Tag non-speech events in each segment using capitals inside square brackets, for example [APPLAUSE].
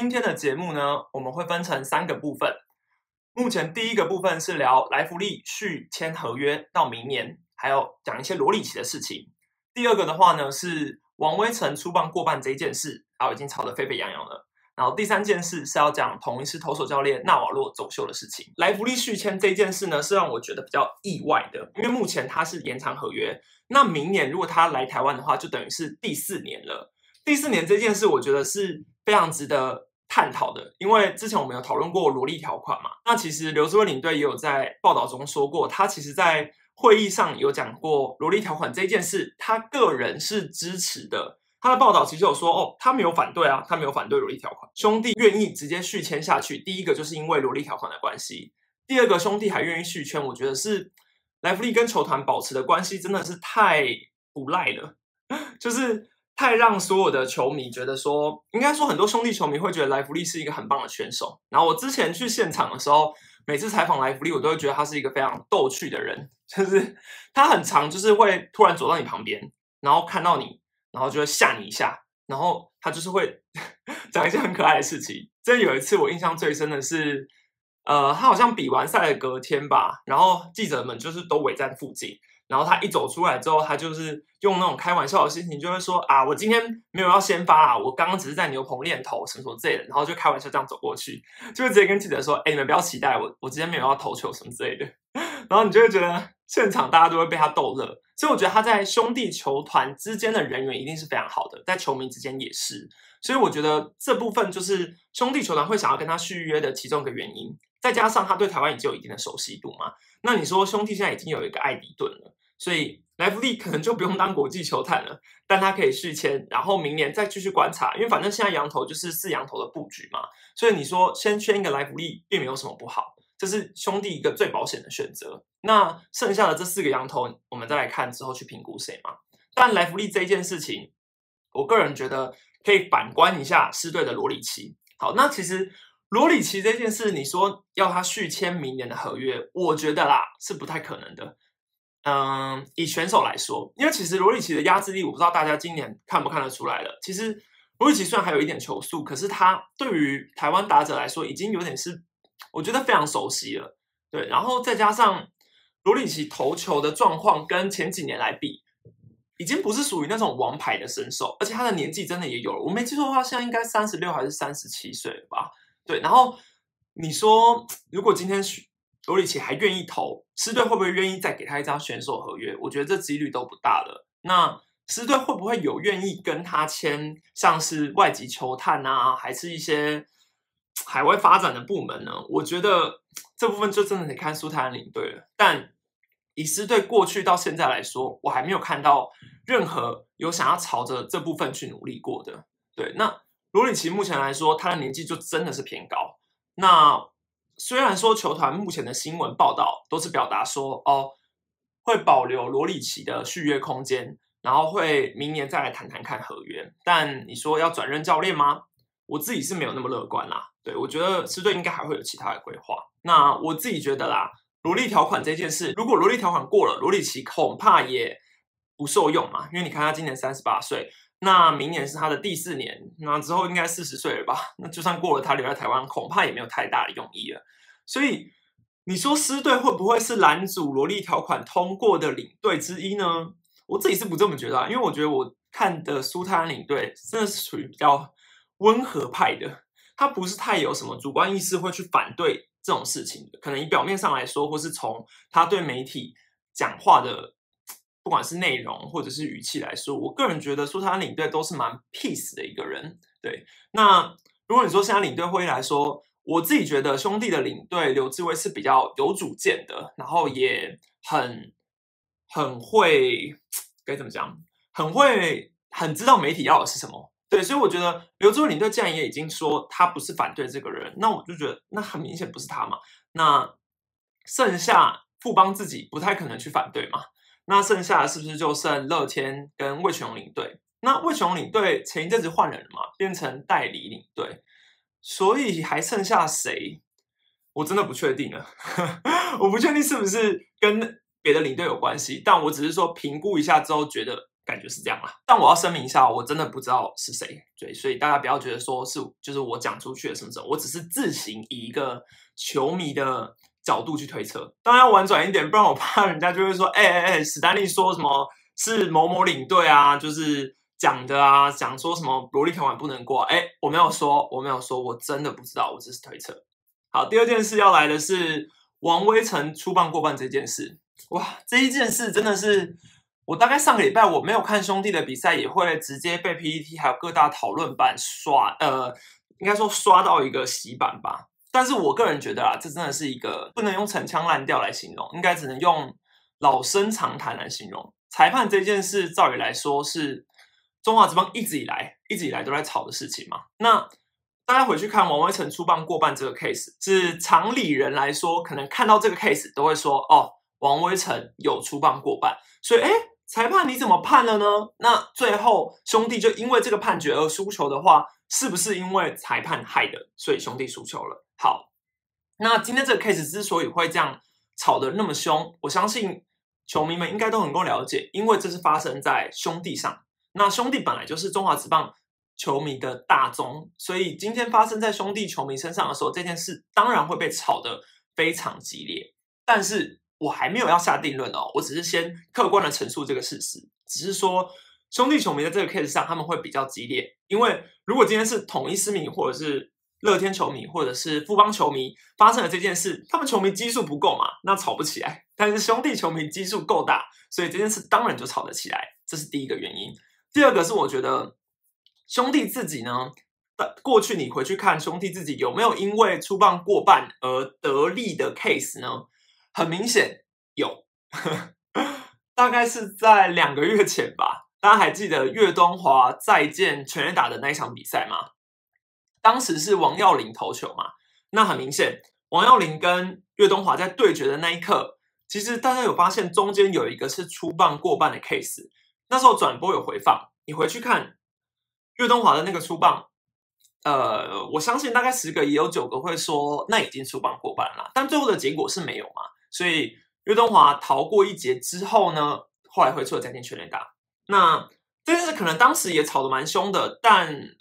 今天的节目呢，我们会分成三个部分。目前第一个部分是聊莱弗利续签合约到明年，还有讲一些罗里奇的事情。第二个的话呢，是王威成出棒过半这一件事，啊，已经吵得沸沸扬扬了。然后第三件事是要讲同一次投手教练纳瓦洛走秀的事情。莱弗利续签这件事呢，是让我觉得比较意外的，因为目前他是延长合约，那明年如果他来台湾的话，就等于是第四年了。第四年这件事，我觉得是非常值得探讨的，因为之前我们有讨论过萝莉条款嘛。那其实刘志威领队也有在报道中说过，他其实在会议上有讲过萝莉条款这件事，他个人是支持的。他的报道其实有说，哦，他没有反对啊，他没有反对萝莉条款，兄弟愿意直接续签下去。第一个就是因为萝莉条款的关系，第二个兄弟还愿意续签，我觉得是莱弗利跟球团保持的关系真的是太不赖了，就 [LAUGHS] 是太让所有的球迷觉得说，应该说很多兄弟球迷会觉得莱弗利是一个很棒的选手。然后我之前去现场的时候，每次采访莱弗利，我都会觉得他是一个非常逗趣的人，[LAUGHS] 就是他很长，就是会突然走到你旁边，然后看到你。然后就会吓你一下，然后他就是会 [LAUGHS] 讲一些很可爱的事情。真有一次我印象最深的是，呃，他好像比完赛的隔天吧，然后记者们就是都围在附近，然后他一走出来之后，他就是用那种开玩笑的心情，就会说啊，我今天没有要先发啊，我刚刚只是在牛棚练投什么什么之类的，然后就开玩笑这样走过去，就会直接跟记者说，哎，你们不要期待我，我今天没有要投球什么之类的，[LAUGHS] 然后你就会觉得现场大家都会被他逗乐。所以我觉得他在兄弟球团之间的人缘一定是非常好的，在球迷之间也是。所以我觉得这部分就是兄弟球团会想要跟他续约的其中一个原因。再加上他对台湾已经有一定的熟悉度嘛，那你说兄弟现在已经有一个艾迪顿了，所以莱弗利可能就不用当国际球探了，但他可以续签，然后明年再继续观察，因为反正现在羊头就是四羊头的布局嘛，所以你说先签一个莱弗利并没有什么不好。这是兄弟一个最保险的选择。那剩下的这四个羊头，我们再来看之后去评估谁嘛。但莱弗利这件事情，我个人觉得可以反观一下狮队的罗里奇。好，那其实罗里奇这件事，你说要他续签明年的合约，我觉得啦是不太可能的。嗯，以选手来说，因为其实罗里奇的压制力，我不知道大家今年看不看得出来了。其实罗里奇虽然还有一点球速，可是他对于台湾打者来说，已经有点是。我觉得非常熟悉了，对，然后再加上罗里奇投球的状况跟前几年来比，已经不是属于那种王牌的身手，而且他的年纪真的也有了，我没记错的话，现在应该三十六还是三十七岁了吧？对，然后你说如果今天罗里奇还愿意投，狮队会不会愿意再给他一张选手合约？我觉得这几率都不大了。那狮队会不会有愿意跟他签，像是外籍球探啊，还是一些？海外发展的部门呢？我觉得这部分就真的得看苏泰安领队了。但以狮队过去到现在来说，我还没有看到任何有想要朝着这部分去努力过的。对，那罗里奇目前来说，他的年纪就真的是偏高。那虽然说球团目前的新闻报道都是表达说，哦，会保留罗里奇的续约空间，然后会明年再来谈谈看合约。但你说要转任教练吗？我自己是没有那么乐观啦。对，我觉得狮队应该还会有其他的规划。那我自己觉得啦，萝莉条款这件事，如果萝莉条款过了，罗里奇恐怕也不受用嘛。因为你看他今年三十八岁，那明年是他的第四年，那之后应该四十岁了吧？那就算过了，他留在台湾恐怕也没有太大的用意了。所以你说狮队会不会是拦阻萝莉条款通过的领队之一呢？我自己是不这么觉得，啊因为我觉得我看的苏泰安领队真的是属于比较温和派的。他不是太有什么主观意识，会去反对这种事情的。可能以表面上来说，或是从他对媒体讲话的，不管是内容或者是语气来说，我个人觉得说他领队都是蛮 peace 的一个人。对，那如果你说现在领队会议来说，我自己觉得兄弟的领队刘志威是比较有主见的，然后也很很会该怎么讲，很会很知道媒体要的是什么。对，所以我觉得刘志伟领队既然也已经说他不是反对这个人，那我就觉得那很明显不是他嘛。那剩下富邦自己不太可能去反对嘛。那剩下是不是就剩乐天跟魏全龙领队？那魏全龙领队前一阵子换人了嘛，变成代理领队，所以还剩下谁？我真的不确定了。[LAUGHS] 我不确定是不是跟别的领队有关系，但我只是说评估一下之后觉得。感觉是这样啦。但我要声明一下，我真的不知道是谁，对，所以大家不要觉得说是就是我讲出去的什么什么，我只是自行以一个球迷的角度去推测。当然要婉转一点，不然我怕人家就会说，哎哎哎，史丹利说什么是某某领队啊，就是讲的啊，讲说什么萝莉条款不能过，哎，我没有说，我没有说，我真的不知道，我只是推测。好，第二件事要来的是王威成出棒过半这件事。哇，这一件事真的是我大概上个礼拜我没有看兄弟的比赛，也会直接被 PPT 还有各大讨论版刷，呃，应该说刷到一个洗版吧。但是我个人觉得啊，这真的是一个不能用陈腔滥调来形容，应该只能用老生常谈来形容。裁判这件事，照理来说是中华职棒一直以来一直以来都在吵的事情嘛。那大家回去看王威成出棒过半这个 case，是常理人来说，可能看到这个 case 都会说，哦，王威成有出棒过半，所以，哎，裁判你怎么判了呢？那最后兄弟就因为这个判决而输球的话，是不是因为裁判害的，所以兄弟输球了？好，那今天这个 case 之所以会这样吵得那么凶，我相信球迷们应该都能够了解，因为这是发生在兄弟上，那兄弟本来就是中华职棒。球迷的大宗，所以今天发生在兄弟球迷身上的时候，这件事当然会被炒得非常激烈。但是我还没有要下定论哦，我只是先客观的陈述这个事实，只是说兄弟球迷在这个 case 上他们会比较激烈，因为如果今天是统一思迷或者是乐天球迷或者是富邦球迷发生了这件事，他们球迷基数不够嘛，那吵不起来。但是兄弟球迷基数够大，所以这件事当然就吵得起来，这是第一个原因。第二个是我觉得。兄弟自己呢？过去你回去看兄弟自己有没有因为出棒过半而得利的 case 呢？很明显有，[LAUGHS] 大概是在两个月前吧。大家还记得岳东华再见全垒打的那一场比赛吗？当时是王耀林投球嘛？那很明显，王耀林跟岳东华在对决的那一刻，其实大家有发现中间有一个是出棒过半的 case。那时候转播有回放，你回去看。岳东华的那个出棒，呃，我相信大概十个也有九个会说那已经出棒过半了，但最后的结果是没有嘛？所以岳东华逃过一劫之后呢，后来回出了再见全垒打。那这件事可能当时也吵得蛮凶的，但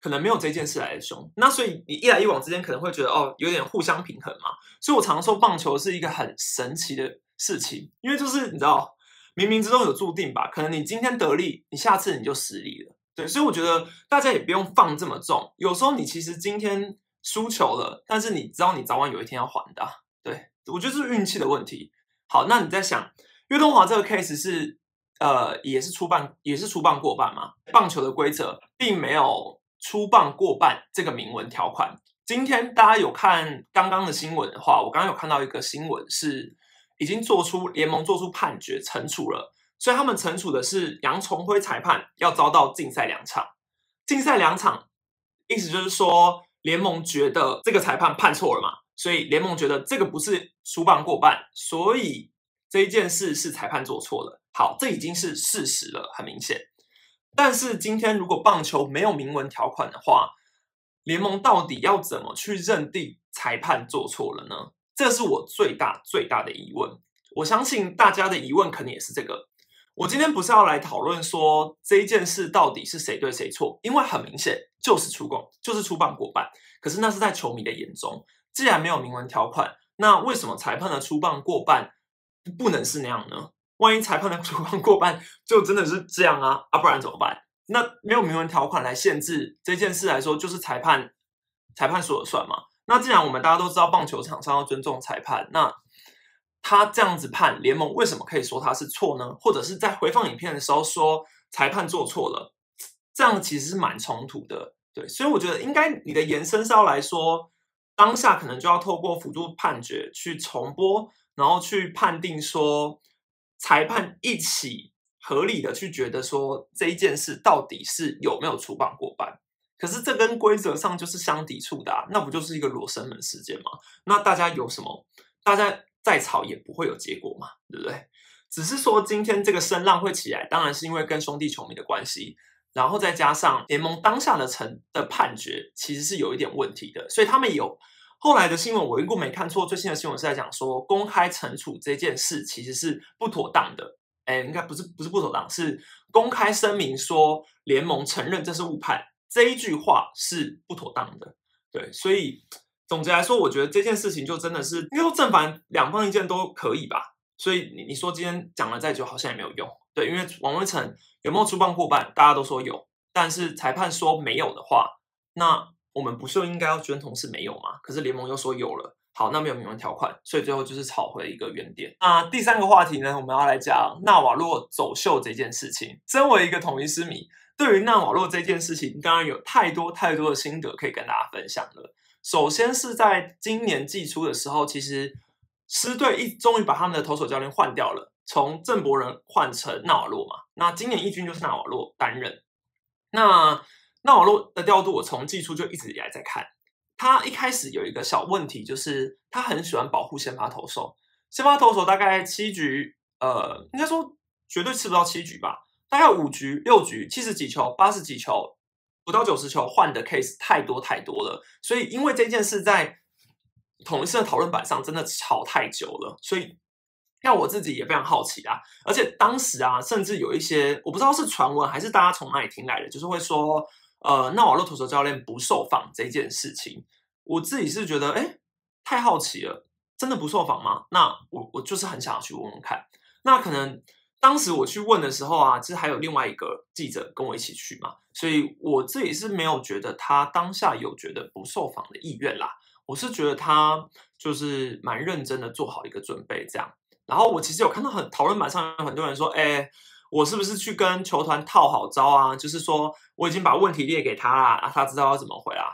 可能没有这件事来的凶。那所以你一来一往之间可能会觉得哦，有点互相平衡嘛。所以我常说棒球是一个很神奇的事情，因为就是你知道冥冥之中有注定吧？可能你今天得利，你下次你就失利了。对，所以我觉得大家也不用放这么重。有时候你其实今天输球了，但是你知道你早晚有一天要还的。对我觉得是运气的问题。好，那你在想岳东华这个 case 是呃也是出棒也是出棒过半嘛？棒球的规则并没有出棒过半这个明文条款。今天大家有看刚刚的新闻的话，我刚刚有看到一个新闻是已经做出联盟做出判决惩处了。所以他们惩处的是杨崇辉裁判要遭到禁赛两场，禁赛两场，意思就是说联盟觉得这个裁判判错了嘛，所以联盟觉得这个不是输棒过半，所以这一件事是裁判做错了。好，这已经是事实了，很明显。但是今天如果棒球没有明文条款的话，联盟到底要怎么去认定裁判做错了呢？这是我最大最大的疑问。我相信大家的疑问肯定也是这个。我今天不是要来讨论说这一件事到底是谁对谁错，因为很明显就是出棒，就是出棒过半。可是那是在球迷的眼中，既然没有明文条款，那为什么裁判的出棒过半不能是那样呢？万一裁判的出棒过半 [LAUGHS] 就真的是这样啊？啊，不然怎么办？那没有明文条款来限制这件事来说，就是裁判裁判说了算嘛？那既然我们大家都知道棒球场上要尊重裁判，那。他这样子判联盟为什么可以说他是错呢？或者是在回放影片的时候说裁判做错了，这样其实是蛮冲突的。对，所以我觉得应该你的延伸是要来说，当下可能就要透过辅助判决去重播，然后去判定说裁判一起合理的去觉得说这一件事到底是有没有出棒过半。可是这跟规则上就是相抵触的，那不就是一个罗生门事件吗？那大家有什么？大家。再吵也不会有结果嘛，对不对？只是说今天这个声浪会起来，当然是因为跟兄弟球迷的关系，然后再加上联盟当下的成的判决其实是有一点问题的，所以他们有后来的新闻，我如果没看错，最新的新闻是在讲说公开惩处这件事其实是不妥当的。哎，应该不是不是不妥当，是公开声明说联盟承认这是误判，这一句话是不妥当的。对，所以总结来说，我觉得这件事情就真的是，因为正反两方意见都可以吧。所以你你说今天讲了再久，好像也没有用。对，因为王威成有没有出棒过半，大家都说有，但是裁判说没有的话，那我们不是应该要捐同是没有吗？可是联盟又说有了。好，那没有明文条款，所以最后就是吵回一个原点。那第三个话题呢，我们要来讲纳瓦洛走秀这件事情。身为一个统一师迷，对于纳瓦洛这件事情，当然有太多太多的心得可以跟大家分享了。首先是在今年季初的时候，其实师队一终于把他们的投手教练换掉了，从郑伯仁换成纳瓦洛嘛。那今年一军就是纳瓦洛担任。那那网络的调度，我从季初就一直以来在看。他一开始有一个小问题，就是他很喜欢保护先发投手。先发投手大概七局，呃，应该说绝对吃不到七局吧，大概五局、六局、七十几球、八十几球，不到九十球换的 case 太多太多了。所以因为这件事在同一次的讨论板上真的吵太久了，所以让我自己也非常好奇啊。而且当时啊，甚至有一些我不知道是传闻还是大家从哪里听来的，就是会说。呃，纳瓦洛投手教练不受访这件事情，我自己是觉得，哎，太好奇了，真的不受访吗？那我我就是很想要去问问看。那可能当时我去问的时候啊，其实还有另外一个记者跟我一起去嘛，所以我自己是没有觉得他当下有觉得不受访的意愿啦。我是觉得他就是蛮认真的做好一个准备这样。然后我其实有看到很讨论板上有很多人说，哎。我是不是去跟球团套好招啊？就是说我已经把问题列给他啦，啊，他知道要怎么回啦。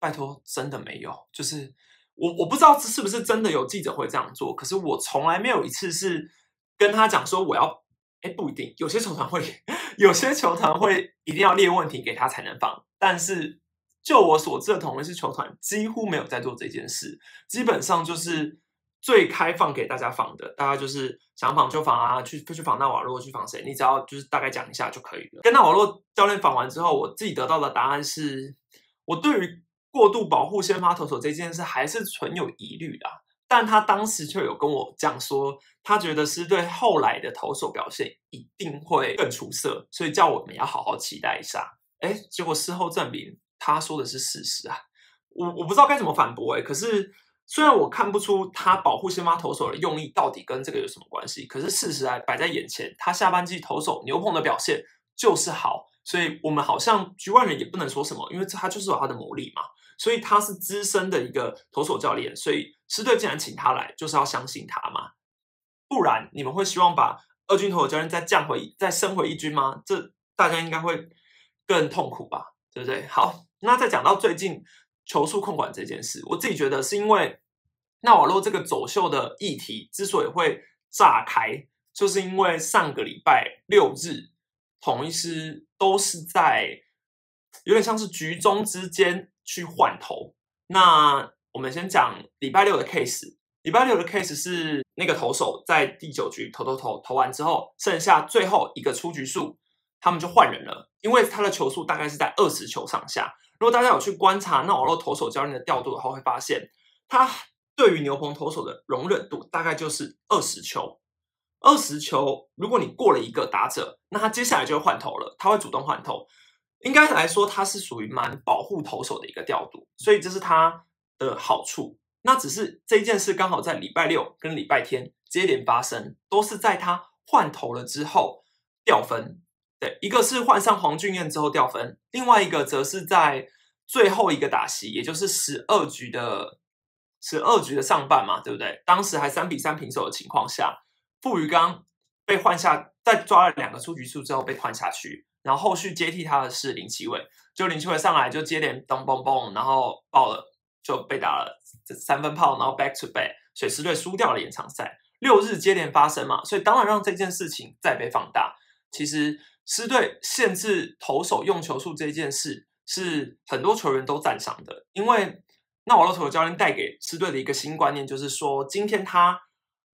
拜托，真的没有。就是我我不知道是不是真的有记者会这样做，可是我从来没有一次是跟他讲说我要，哎，不一定，有些球团会，有些球团会一定要列问题给他才能放。但是就我所知的同一是球团几乎没有在做这件事，基本上就是。最开放给大家访的，大家就是想访就访啊，去去访纳瓦洛，去访谁，你只要就是大概讲一下就可以了。跟纳瓦洛教练访完之后，我自己得到的答案是，我对于过度保护先发投手这件事还是存有疑虑的。但他当时却有跟我讲说，他觉得是对后来的投手表现一定会更出色，所以叫我们要好好期待一下。哎，结果事后证明他说的是事实啊，我我不知道该怎么反驳哎，可是。虽然我看不出他保护先发投手的用意到底跟这个有什么关系，可是事实还摆在眼前，他下半季投手牛棚的表现就是好，所以我们好像局外人也不能说什么，因为他就是有他的魔力嘛。所以他是资深的一个投手教练，所以师队既然请他来，就是要相信他嘛。不然你们会希望把二军投手教练再降回、再升回一军吗？这大家应该会更痛苦吧，对不对？好，那再讲到最近。球速控管这件事，我自己觉得是因为纳瓦洛这个走秀的议题之所以会炸开，就是因为上个礼拜六日，统一师都是在有点像是局中之间去换头。那我们先讲礼拜六的 case，礼拜六的 case 是那个投手在第九局投投投投完之后，剩下最后一个出局数，他们就换人了，因为他的球速大概是在二十球上下。如果大家有去观察那网络投手教练的调度的话，会发现他对于牛棚投手的容忍度大概就是二十球。二十球，如果你过了一个打者，那他接下来就会换头了，他会主动换头。应该来说，他是属于蛮保护投手的一个调度，所以这是他的好处。那只是这一件事刚好在礼拜六跟礼拜天接连发生，都是在他换头了之后掉分。对，一个是换上黄俊彦之后掉分，另外一个则是在最后一个打席，也就是十二局的十二局的上半嘛，对不对？当时还三比三平手的情况下，傅余刚被换下，在抓了两个出局数之后被换下去，然后后续接替他的是林奇伟，就林奇伟上来就接连咚嘣嘣，然后爆了，就被打了三分炮，然后 back to back，水狮队输掉了延长赛。六日接连发生嘛，所以当然让这件事情再被放大。其实。狮队限制投手用球数这件事，是很多球员都赞赏的。因为那瓦洛投手教练带给狮队的一个新观念，就是说，今天他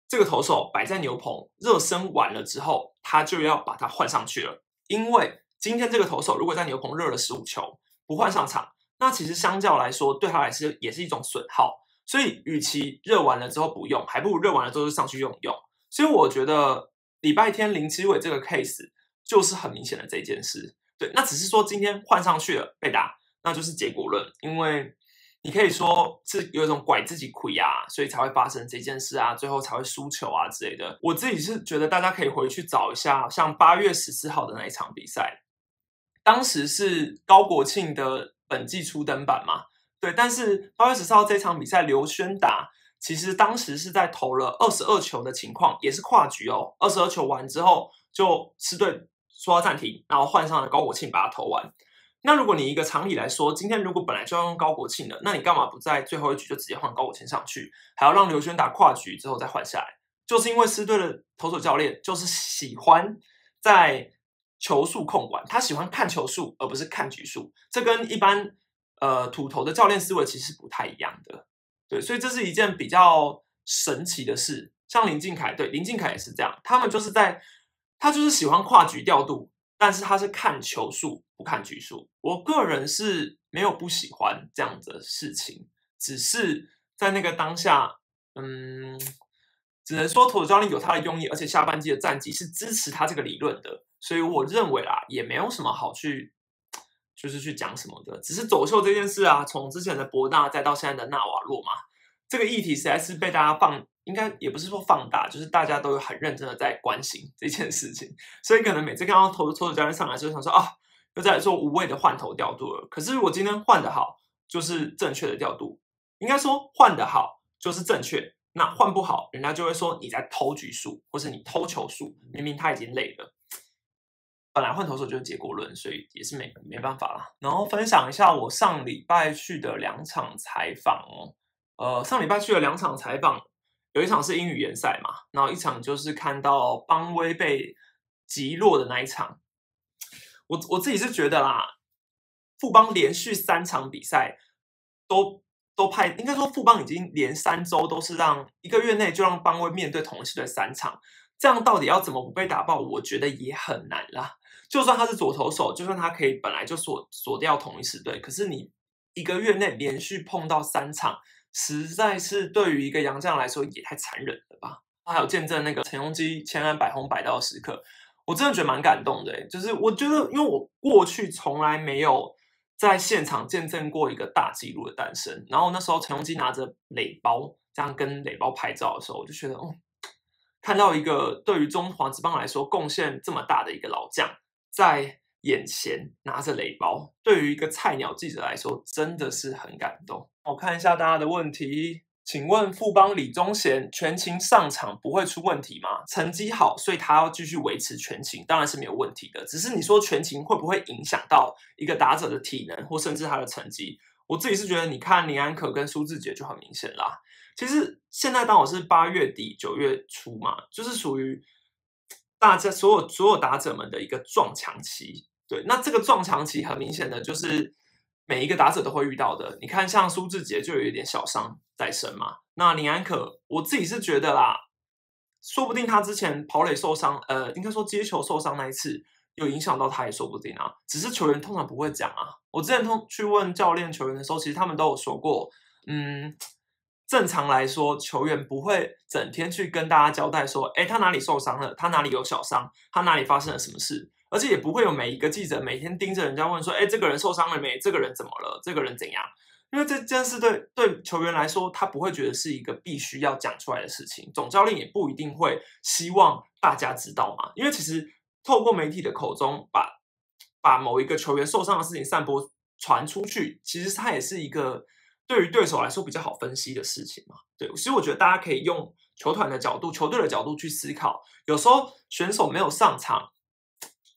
这个投手摆在牛棚热身完了之后，他就要把它换上去了。因为今天这个投手如果在牛棚热了十五球不换上场，那其实相较来说，对他来说也是一种损耗。所以，与其热完了之后不用，还不如热完了之后就上去用一用。所以，我觉得。礼拜天林奇伟这个 case 就是很明显的这件事。对，那只是说今天换上去了被打，那就是结果论，因为你可以说是有一种拐自己亏啊，所以才会发生这件事啊，最后才会输球啊之类的。我自己是觉得大家可以回去找一下，像八月十四号的那一场比赛，当时是高国庆的本季初登板嘛，对，但是八月十四号这场比赛刘轩达其实当时是在投了二十二球的情况，也是跨局哦，二十二球完之后就吃对。要暂停，然后换上了高国庆把它投完。那如果你一个常理来说，今天如果本来就要用高国庆的，那你干嘛不在最后一局就直接换高国庆上去，还要让刘轩打跨局之后再换下来？就是因为师队的投手教练就是喜欢在球速控管，他喜欢看球速而不是看局数，这跟一般呃土头的教练思维其实不太一样的。对，所以这是一件比较神奇的事。像林敬凯，对林敬凯也是这样，他们就是在。他就是喜欢跨局调度，但是他是看球数不看局数。我个人是没有不喜欢这样的事情，只是在那个当下，嗯，只能说投手教练有他的用意，而且下半季的战绩是支持他这个理论的，所以我认为啦，也没有什么好去，就是去讲什么的。只是走秀这件事啊，从之前的博纳再到现在的纳瓦洛嘛，这个议题实在是被大家放。应该也不是说放大，就是大家都有很认真的在关心这件事情，所以可能每次看到投投手教练上来，就想说啊，又在做无谓的换头调度了。可是如果今天换的好，就是正确的调度，应该说换的好就是正确，那换不好，人家就会说你在偷局数，或是你偷球数，明明他已经累了。本来换投手就是结果论，所以也是没没办法了。然后分享一下我上礼拜去的两场采访哦，呃，上礼拜去了两场采访。有一场是英语联赛嘛，然后一场就是看到邦威被击落的那一场。我我自己是觉得啦，富邦连续三场比赛都都派，应该说富邦已经连三周都是让一个月内就让邦威面对同一队三场，这样到底要怎么不被打爆？我觉得也很难啦。就算他是左投手，就算他可以本来就锁锁掉同一支队，可是你一个月内连续碰到三场。实在是对于一个洋将来说也太残忍了吧！他还有见证那个陈庸基千安百红百道的时刻，我真的觉得蛮感动的。就是我觉得，因为我过去从来没有在现场见证过一个大纪录的诞生。然后那时候陈庸基拿着垒包这样跟垒包拍照的时候，我就觉得，哦，看到一个对于中华职棒来说贡献这么大的一个老将在眼前拿着垒包，对于一个菜鸟记者来说，真的是很感动。我看一下大家的问题，请问富邦李宗贤全勤上场不会出问题吗？成绩好，所以他要继续维持全勤，当然是没有问题的。只是你说全勤会不会影响到一个打者的体能或甚至他的成绩？我自己是觉得，你看林安可跟苏志杰就很明显啦。其实现在当我是八月底九月初嘛，就是属于大家所有所有打者们的一个撞墙期。对，那这个撞墙期很明显的就是。每一个打者都会遇到的，你看像苏志杰就有一点小伤在身嘛。那林安可，我自己是觉得啦，说不定他之前跑垒受伤，呃，应该说接球受伤那一次有影响到他也说不定啊。只是球员通常不会讲啊。我之前通去问教练球员的时候，其实他们都有说过，嗯，正常来说球员不会整天去跟大家交代说，哎，他哪里受伤了，他哪里有小伤，他哪里发生了什么事。而且也不会有每一个记者每天盯着人家问说：“哎，这个人受伤了没？这个人怎么了？这个人怎样？”因为这件事对对球员来说，他不会觉得是一个必须要讲出来的事情。总教练也不一定会希望大家知道嘛。因为其实透过媒体的口中把把某一个球员受伤的事情散播传出去，其实他也是一个对于对手来说比较好分析的事情嘛。对，其实我觉得大家可以用球团的角度、球队的角度去思考。有时候选手没有上场。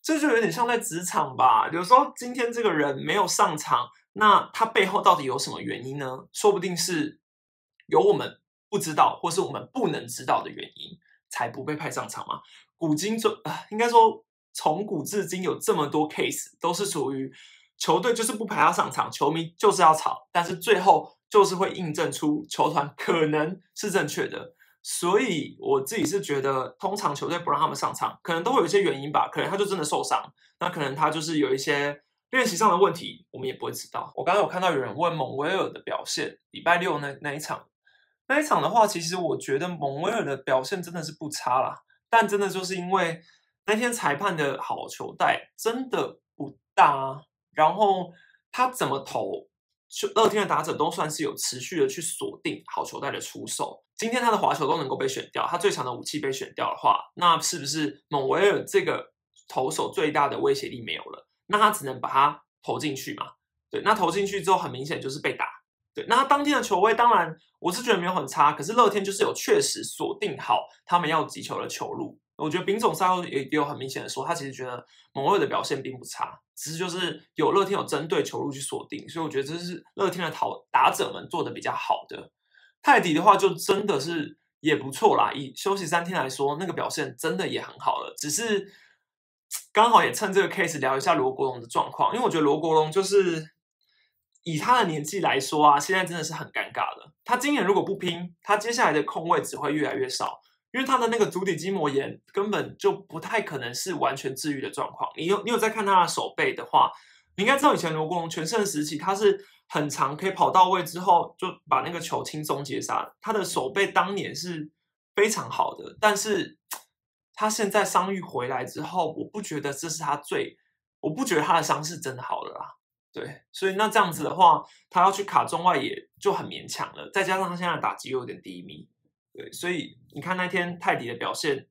这就有点像在职场吧。有时候今天这个人没有上场，那他背后到底有什么原因呢？说不定是有我们不知道，或是我们不能知道的原因，才不被派上场嘛。古今中啊，应该说从古至今有这么多 case，都是属于球队就是不派他上场，球迷就是要吵，但是最后就是会印证出球团可能是正确的。所以我自己是觉得，通常球队不让他们上场，可能都会有一些原因吧。可能他就真的受伤，那可能他就是有一些练习上的问题，我们也不会知道。我刚刚有看到有人问蒙威尔的表现，礼拜六那那一场，那一场的话，其实我觉得蒙威尔的表现真的是不差啦。但真的就是因为那天裁判的好球带真的不大，然后他怎么投，就乐天的打者都算是有持续的去锁定好球带的出手。今天他的滑球都能够被选掉，他最强的武器被选掉的话，那是不是蒙维尔这个投手最大的威胁力没有了？那他只能把它投进去嘛？对，那投进去之后，很明显就是被打。对，那他当天的球位，当然我是觉得没有很差，可是乐天就是有确实锁定好他们要击球的球路。我觉得丙总赛后也也有很明显的说，他其实觉得蒙威尔的表现并不差，只是就是有乐天有针对球路去锁定，所以我觉得这是乐天的讨打者们做的比较好的。泰迪的话就真的是也不错啦，以休息三天来说，那个表现真的也很好了，只是刚好也趁这个 case 聊一下罗国龙的状况，因为我觉得罗国龙就是。以他的年纪来说啊，现在真的是很尴尬的。他今年如果不拼，他接下来的空位只会越来越少，因为他的那个足底筋膜炎根本就不太可能是完全治愈的状况。你有你有在看他的手背的话，你应该知道以前罗国荣全盛时期，他是很长可以跑到位之后就把那个球轻松截杀，他的手背当年是非常好的。但是他现在伤愈回来之后，我不觉得这是他最，我不觉得他的伤是真的好了啦。对，所以那这样子的话，他要去卡中外也就很勉强了。再加上他现在打击又有点低迷，对，所以你看那天泰迪的表现，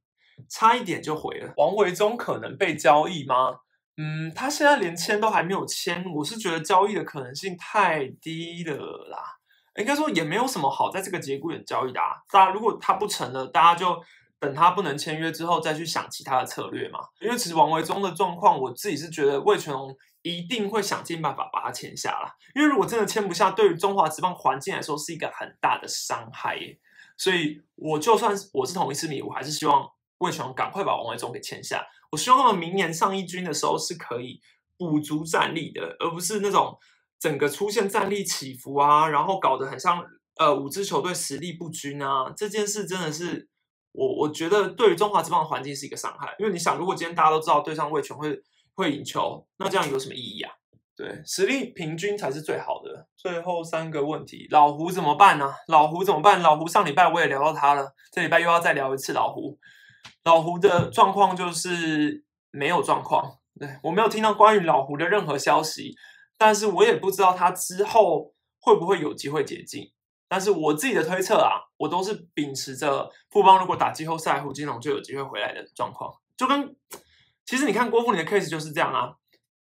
差一点就毁了。王维忠可能被交易吗？嗯，他现在连签都还没有签，我是觉得交易的可能性太低了啦。应该说也没有什么好在这个节骨眼交易的啊。大家如果他不成了，大家就等他不能签约之后再去想其他的策略嘛。因为其实王维忠的状况，我自己是觉得魏全龙。一定会想尽办法把它签下了，因为如果真的签不下，对于中华职棒环境来说是一个很大的伤害耶。所以，我就算我是同一次迷，我还是希望魏权赶快把王维忠给签下。我希望他们明年上一军的时候是可以补足战力的，而不是那种整个出现战力起伏啊，然后搞得很像呃五支球队实力不均啊。这件事真的是我我觉得对于中华职棒的环境是一个伤害，因为你想，如果今天大家都知道对上魏权会。会赢球，那这样有什么意义啊？对，实力平均才是最好的。最后三个问题，老胡怎么办呢？老胡怎么办？老胡上礼拜我也聊到他了，这礼拜又要再聊一次老胡。老胡的状况就是没有状况，对我没有听到关于老胡的任何消息，但是我也不知道他之后会不会有机会解禁。但是我自己的推测啊，我都是秉持着富邦如果打季后赛，胡金龙就有机会回来的状况，就跟。其实你看郭富林的 case 就是这样啊，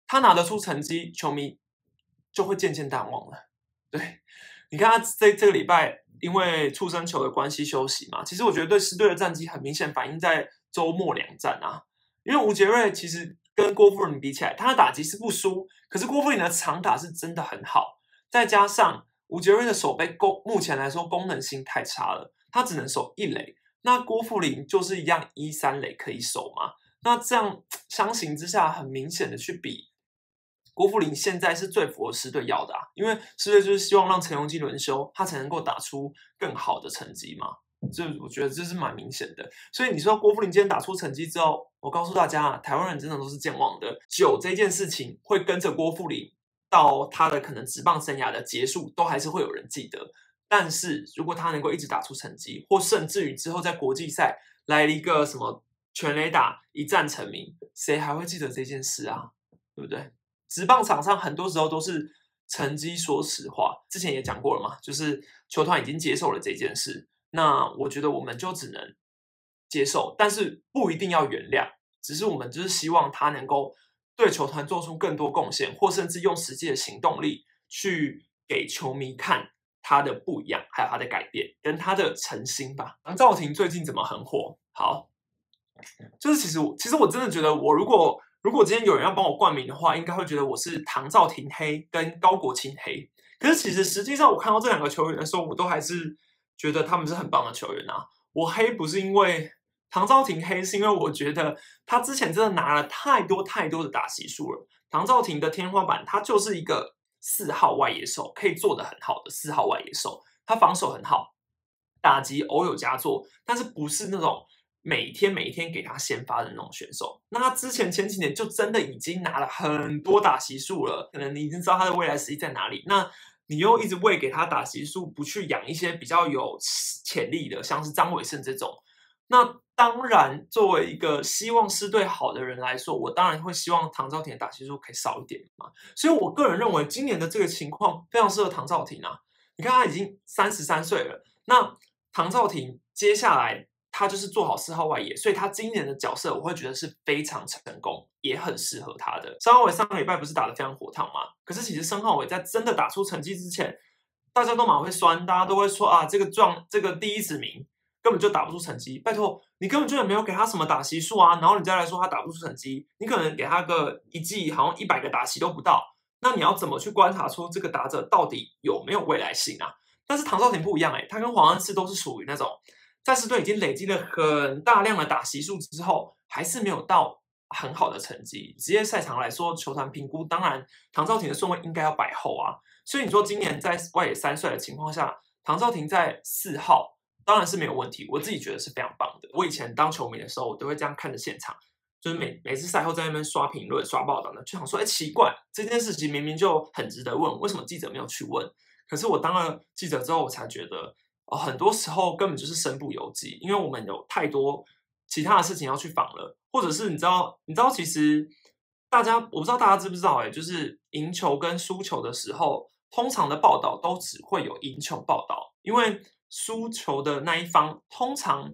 他拿得出成绩，球迷就会渐渐淡忘了。对，你看他这这个礼拜因为出生球的关系休息嘛，其实我觉得对狮队的战绩很明显反映在周末两战啊。因为吴杰瑞其实跟郭富林比起来，他的打击是不输，可是郭富林的长打是真的很好，再加上吴杰瑞的手背功目前来说功能性太差了，他只能守一垒，那郭富林就是一样一三垒可以守嘛？那这样 [TSK] 相形之下，很明显的去比郭富林现在是最符合师队要的啊，因为师队就是希望让陈荣基轮休，他才能够打出更好的成绩嘛。这我觉得这是蛮明显的。所以你说郭富林今天打出成绩之后，我告诉大家啊，台湾人真的都是健忘的，酒这件事情会跟着郭富林到他的可能职棒生涯的结束，都还是会有人记得。但是如果他能够一直打出成绩，或甚至于之后在国际赛来了一个什么？全雷打一战成名，谁还会记得这件事啊？对不对？直棒场上很多时候都是成绩说实话，之前也讲过了嘛，就是球团已经接受了这件事，那我觉得我们就只能接受，但是不一定要原谅，只是我们就是希望他能够对球团做出更多贡献，或甚至用实际的行动力去给球迷看他的不一样，还有他的改变跟他的诚心吧。杨兆廷最近怎么很火？好。就是其实我其实我真的觉得，我如果如果今天有人要帮我冠名的话，应该会觉得我是唐兆廷黑跟高国庆黑。可是其实实际上我看到这两个球员的时候，我都还是觉得他们是很棒的球员啊。我黑不是因为唐兆廷黑，是因为我觉得他之前真的拿了太多太多的打席数了。唐兆廷的天花板，他就是一个四号外野手，可以做的很好的四号外野手。他防守很好，打击偶有佳作，但是不是那种。每天每一天给他先发的那种选手，那他之前前几年就真的已经拿了很多打席数了，可能你已经知道他的未来实力在哪里。那你又一直喂给他打席数，不去养一些比较有潜力的，像是张伟胜这种，那当然，作为一个希望师队好的人来说，我当然会希望唐兆廷的打席数可以少一点嘛。所以我个人认为，今年的这个情况非常适合唐兆廷啊。你看他已经三十三岁了，那唐兆廷接下来他就是做好四号外野，所以他今年的角色我会觉得是非常成功，也很适合他的。申浩伟上个礼拜不是打得非常火烫吗？可是其实申浩伟在真的打出成绩之前，大家都蛮会酸，大家都会说啊，这个壮这个第一指名根本就打不出成绩。拜托，你根本就没有给他什么打席数啊，然后你再来说他打不出成绩，你可能给他个一季好像一百个打席都不到。那你要怎么去观察出这个打者到底有没有未来性啊？但是唐少廷不一样哎，他跟黄恩赐都是属于那种在士队已经累积了很大量的打席数之后，还是没有到很好的成绩。职业赛场来说，球团评估当然唐少廷的顺位应该要摆后啊。所以你说今年在外野三帅的情况下，唐少廷在四号当然是没有问题，我自己觉得是非常棒的。我以前当球迷的时候，我都会这样看着现场。就是每每次赛后在那边刷评论、刷报道呢，就想说：哎，奇怪，这件事情明明就很值得问，为什么记者没有去问？可是我当了记者之后，我才觉得，哦，很多时候根本就是身不由己，因为我们有太多其他的事情要去访了，或者是你知道，你知道，其实大家我不知道大家知不知道，哎，就是赢球跟输球的时候，通常的报道都只会有赢球报道，因为输球的那一方通常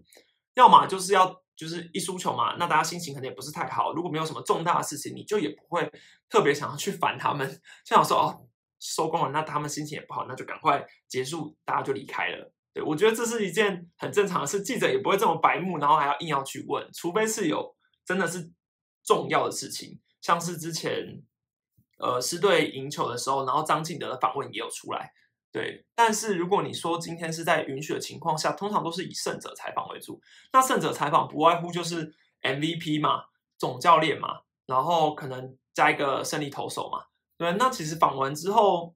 要么就是要。就是一输球嘛，那大家心情可能也不是太好。如果没有什么重大的事情，你就也不会特别想要去烦他们。就想说哦，收工了，那他们心情也不好，那就赶快结束，大家就离开了。对我觉得这是一件很正常的事，记者也不会这么白目，然后还要硬要去问，除非是有真的是重要的事情，像是之前呃狮队赢球的时候，然后张敬德的访问也有出来。对，但是如果你说今天是在允许的情况下，通常都是以胜者采访为主。那胜者采访不外乎就是 MVP 嘛，总教练嘛，然后可能加一个胜利投手嘛。对，那其实访完之后，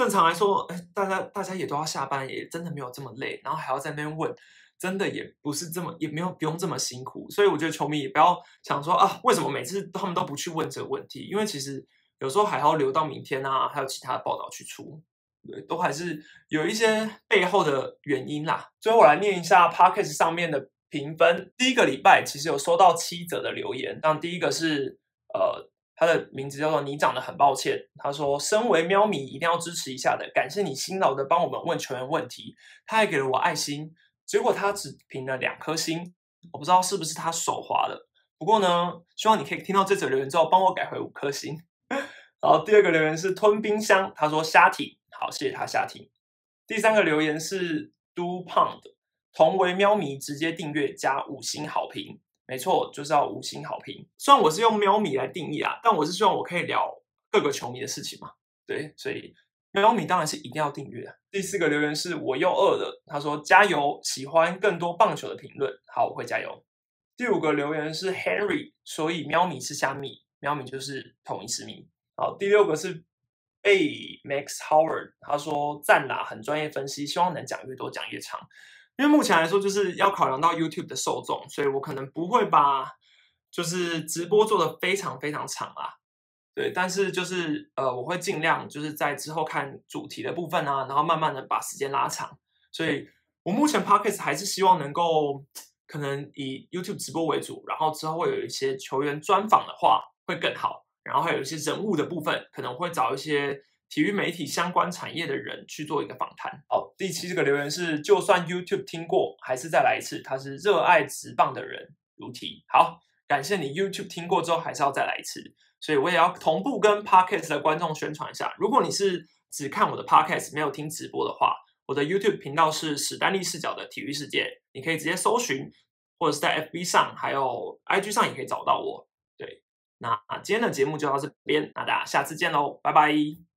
正常来说，哎，大家大家也都要下班，也真的没有这么累，然后还要在那边问，真的也不是这么，也没有不用这么辛苦。所以我觉得球迷也不要想说啊，为什么每次他们都不去问这个问题？因为其实有时候还要留到明天啊，还有其他的报道去出。对，都还是有一些背后的原因啦。最后我来念一下 Podcast 上面的评分。第一个礼拜其实有收到七则的留言，但第一个是呃，他的名字叫做你长得很抱歉。他说，身为喵迷一定要支持一下的，感谢你辛劳的帮我们问球员问题。他还给了我爱心，结果他只评了两颗星，我不知道是不是他手滑了。不过呢，希望你可以听到这则留言之后，帮我改回五颗星。[LAUGHS] 然后第二个留言是吞冰箱，他说虾体。好，谢谢他下听。第三个留言是 Do Pound，同为喵迷，直接订阅加五星好评。没错，就是要五星好评。虽然我是用喵米来定义啊，但我是希望我可以聊各个球迷的事情嘛。对，所以喵米当然是一定要订阅。第四个留言是我又饿了，他说加油，喜欢更多棒球的评论。好，我会加油。第五个留言是 Henry，所以喵米是虾米，喵米就是同一是米。好，第六个是。A Max Howard，他说赞啦，很专业分析，希望能讲越多讲越长。因为目前来说，就是要考量到 YouTube 的受众，所以我可能不会把就是直播做的非常非常长啊。对，但是就是呃，我会尽量就是在之后看主题的部分啊，然后慢慢的把时间拉长。所以我目前 Podcast 还是希望能够可能以 YouTube 直播为主，然后之后会有一些球员专访的话会更好。然后还有一些人物的部分，可能会找一些体育媒体相关产业的人去做一个访谈。好，第七个留言是：就算 YouTube 听过，还是再来一次。他是热爱直棒的人，如题。好，感谢你 YouTube 听过之后，还是要再来一次。所以我也要同步跟 Podcast 的观众宣传一下：如果你是只看我的 Podcast 没有听直播的话，我的 YouTube 频道是史丹利视角的体育世界，你可以直接搜寻，或者是在 FB 上，还有 IG 上也可以找到我。对那今天的节目就到这边，那大家下次见喽，拜拜。